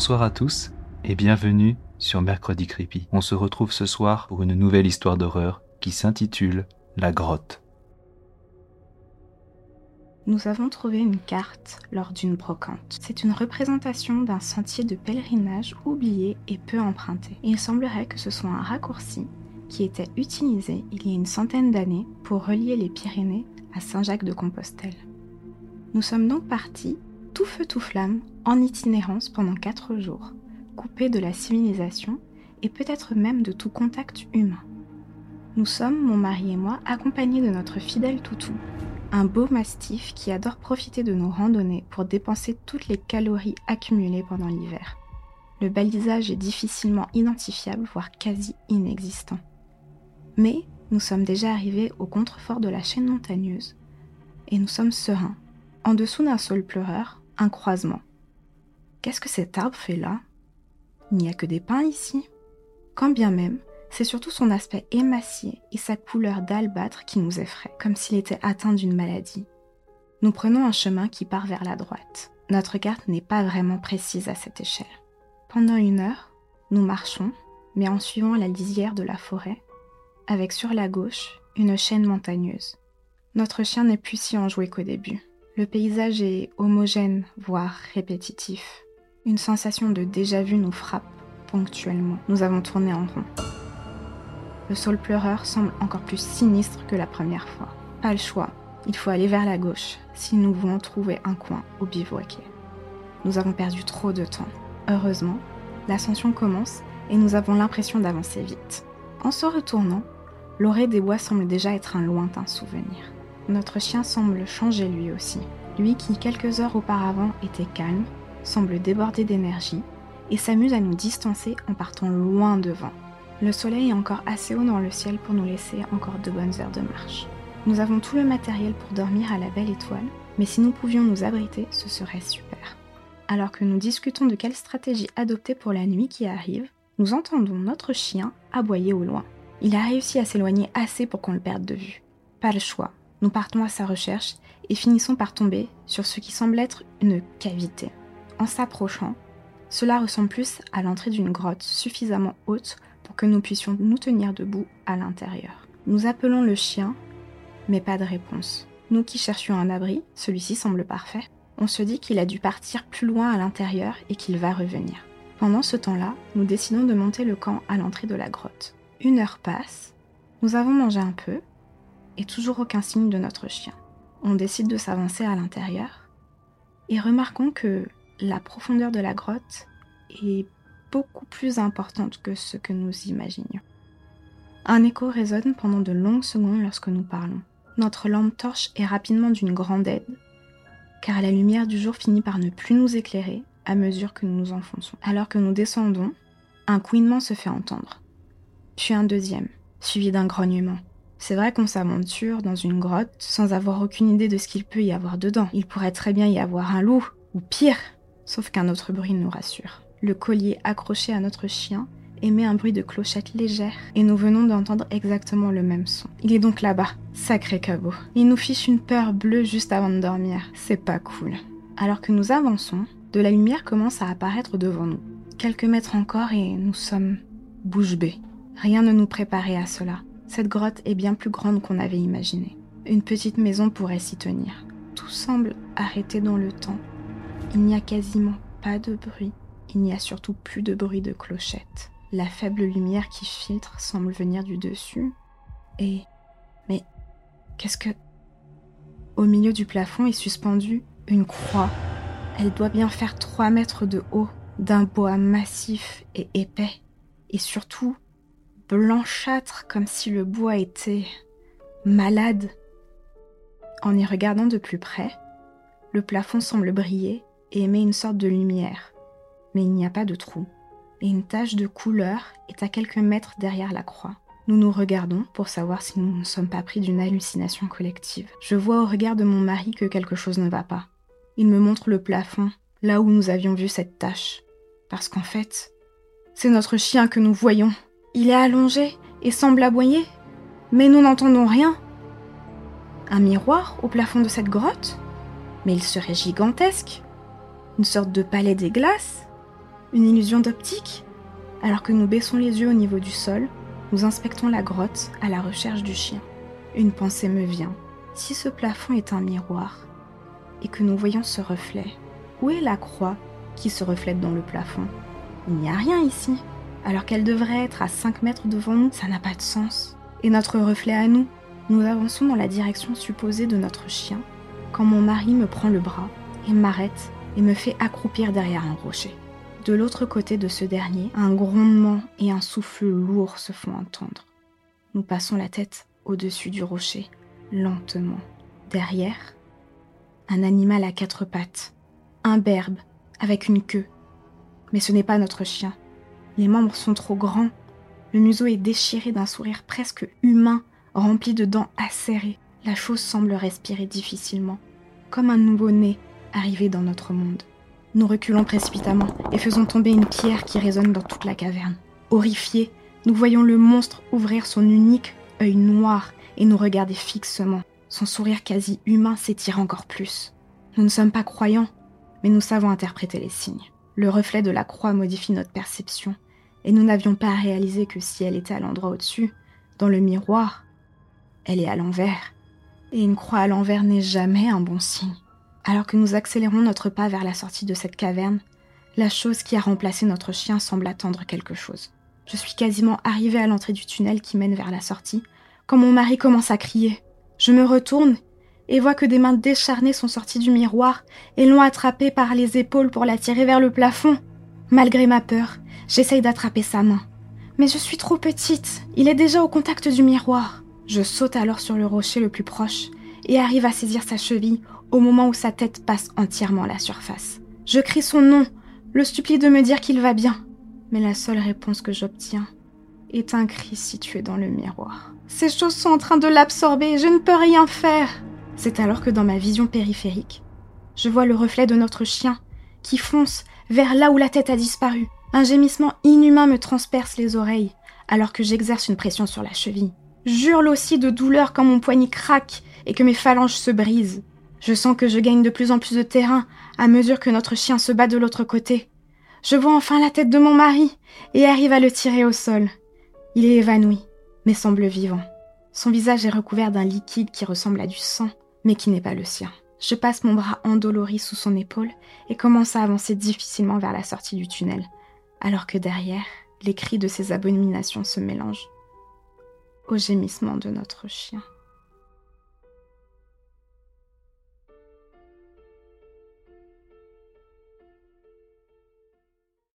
Bonsoir à tous et bienvenue sur Mercredi Creepy. On se retrouve ce soir pour une nouvelle histoire d'horreur qui s'intitule La grotte. Nous avons trouvé une carte lors d'une brocante. C'est une représentation d'un sentier de pèlerinage oublié et peu emprunté. Il semblerait que ce soit un raccourci qui était utilisé il y a une centaine d'années pour relier les Pyrénées à Saint-Jacques-de-Compostelle. Nous sommes donc partis, tout feu tout flamme, en itinérance pendant quatre jours, coupés de la civilisation et peut-être même de tout contact humain. Nous sommes, mon mari et moi, accompagnés de notre fidèle toutou, un beau mastif qui adore profiter de nos randonnées pour dépenser toutes les calories accumulées pendant l'hiver. Le balisage est difficilement identifiable, voire quasi inexistant. Mais nous sommes déjà arrivés au contrefort de la chaîne montagneuse et nous sommes sereins. En dessous d'un sol pleureur, un croisement. Qu'est-ce que cet arbre fait là? Il n'y a que des pins ici? Quand bien même, c'est surtout son aspect émacié et sa couleur d'albâtre qui nous effraie, comme s'il était atteint d'une maladie. Nous prenons un chemin qui part vers la droite. Notre carte n'est pas vraiment précise à cette échelle. Pendant une heure, nous marchons, mais en suivant la lisière de la forêt, avec sur la gauche une chaîne montagneuse. Notre chien n'est plus si enjoué qu'au début. Le paysage est homogène, voire répétitif. Une sensation de déjà-vu nous frappe ponctuellement. Nous avons tourné en rond. Le sol pleureur semble encore plus sinistre que la première fois. Pas le choix, il faut aller vers la gauche si nous voulons trouver un coin au bivouaquet. Nous avons perdu trop de temps. Heureusement, l'ascension commence et nous avons l'impression d'avancer vite. En se retournant, l'orée des bois semble déjà être un lointain souvenir. Notre chien semble changer lui aussi. Lui qui, quelques heures auparavant, était calme, semble déborder d'énergie et s'amuse à nous distancer en partant loin devant. Le soleil est encore assez haut dans le ciel pour nous laisser encore de bonnes heures de marche. Nous avons tout le matériel pour dormir à la belle étoile, mais si nous pouvions nous abriter, ce serait super. Alors que nous discutons de quelle stratégie adopter pour la nuit qui arrive, nous entendons notre chien aboyer au loin. Il a réussi à s'éloigner assez pour qu'on le perde de vue. Pas le choix. Nous partons à sa recherche et finissons par tomber sur ce qui semble être une cavité. En s'approchant, cela ressemble plus à l'entrée d'une grotte suffisamment haute pour que nous puissions nous tenir debout à l'intérieur. Nous appelons le chien, mais pas de réponse. Nous qui cherchions un abri, celui-ci semble parfait. On se dit qu'il a dû partir plus loin à l'intérieur et qu'il va revenir. Pendant ce temps-là, nous décidons de monter le camp à l'entrée de la grotte. Une heure passe, nous avons mangé un peu, toujours aucun signe de notre chien. On décide de s'avancer à l'intérieur, et remarquons que la profondeur de la grotte est beaucoup plus importante que ce que nous imaginions. Un écho résonne pendant de longues secondes lorsque nous parlons. Notre lampe torche est rapidement d'une grande aide, car la lumière du jour finit par ne plus nous éclairer à mesure que nous nous enfonçons. Alors que nous descendons, un couinement se fait entendre, puis un deuxième, suivi d'un grognement. C'est vrai qu'on s'aventure dans une grotte sans avoir aucune idée de ce qu'il peut y avoir dedans. Il pourrait très bien y avoir un loup, ou pire, sauf qu'un autre bruit nous rassure le collier accroché à notre chien émet un bruit de clochette légère et nous venons d'entendre exactement le même son. Il est donc là-bas, sacré cabot. Il nous fiche une peur bleue juste avant de dormir. C'est pas cool. Alors que nous avançons, de la lumière commence à apparaître devant nous. Quelques mètres encore et nous sommes bouche bée. Rien ne nous préparait à cela. Cette grotte est bien plus grande qu'on avait imaginé. Une petite maison pourrait s'y tenir. Tout semble arrêté dans le temps. Il n'y a quasiment pas de bruit. Il n'y a surtout plus de bruit de clochette. La faible lumière qui filtre semble venir du dessus. Et... Mais... Qu'est-ce que... Au milieu du plafond est suspendue une croix. Elle doit bien faire 3 mètres de haut, d'un bois massif et épais. Et surtout, blanchâtre comme si le bois était... malade. En y regardant de plus près, le plafond semble briller et émet une sorte de lumière mais il n'y a pas de trou, et une tache de couleur est à quelques mètres derrière la croix. Nous nous regardons pour savoir si nous ne sommes pas pris d'une hallucination collective. Je vois au regard de mon mari que quelque chose ne va pas. Il me montre le plafond, là où nous avions vu cette tache. Parce qu'en fait, c'est notre chien que nous voyons. Il est allongé et semble aboyer, mais nous n'entendons rien. Un miroir au plafond de cette grotte? Mais il serait gigantesque. Une sorte de palais des glaces Une illusion d'optique Alors que nous baissons les yeux au niveau du sol, nous inspectons la grotte à la recherche du chien. Une pensée me vient. Si ce plafond est un miroir et que nous voyons ce reflet, où est la croix qui se reflète dans le plafond? Il n'y a rien ici. Alors qu'elle devrait être à 5 mètres devant nous, ça n'a pas de sens. Et notre reflet à nous Nous avançons dans la direction supposée de notre chien quand mon mari me prend le bras et m'arrête et me fait accroupir derrière un rocher. De l'autre côté de ce dernier, un grondement et un souffle lourd se font entendre. Nous passons la tête au-dessus du rocher, lentement. Derrière, un animal à quatre pattes, un berbe avec une queue. Mais ce n'est pas notre chien. Les membres sont trop grands. Le museau est déchiré d'un sourire presque humain, rempli de dents acérées. La chose semble respirer difficilement, comme un nouveau-né arrivé dans notre monde. Nous reculons précipitamment et faisons tomber une pierre qui résonne dans toute la caverne. Horrifiés, nous voyons le monstre ouvrir son unique œil noir et nous regarder fixement. Son sourire quasi humain s'étire encore plus. Nous ne sommes pas croyants, mais nous savons interpréter les signes. Le reflet de la croix modifie notre perception, et nous n'avions pas réalisé que si elle était à l'endroit au-dessus, dans le miroir, elle est à l'envers. Et une croix à l'envers n'est jamais un bon signe. Alors que nous accélérons notre pas vers la sortie de cette caverne, la chose qui a remplacé notre chien semble attendre quelque chose. Je suis quasiment arrivée à l'entrée du tunnel qui mène vers la sortie, quand mon mari commence à crier. Je me retourne et vois que des mains décharnées sont sorties du miroir et l'ont attrapée par les épaules pour la tirer vers le plafond. Malgré ma peur, j'essaye d'attraper sa main. Mais je suis trop petite, il est déjà au contact du miroir. Je saute alors sur le rocher le plus proche et arrive à saisir sa cheville au moment où sa tête passe entièrement à la surface. Je crie son nom, le supplie de me dire qu'il va bien. Mais la seule réponse que j'obtiens est un cri situé dans le miroir. Ces choses sont en train de l'absorber, je ne peux rien faire. C'est alors que dans ma vision périphérique, je vois le reflet de notre chien qui fonce vers là où la tête a disparu. Un gémissement inhumain me transperce les oreilles alors que j'exerce une pression sur la cheville. J'hurle aussi de douleur quand mon poignet craque et que mes phalanges se brisent. Je sens que je gagne de plus en plus de terrain à mesure que notre chien se bat de l'autre côté. Je vois enfin la tête de mon mari et arrive à le tirer au sol. Il est évanoui, mais semble vivant. Son visage est recouvert d'un liquide qui ressemble à du sang, mais qui n'est pas le sien. Je passe mon bras endolori sous son épaule et commence à avancer difficilement vers la sortie du tunnel, alors que derrière, les cris de ces abominations se mélangent au gémissement de notre chien.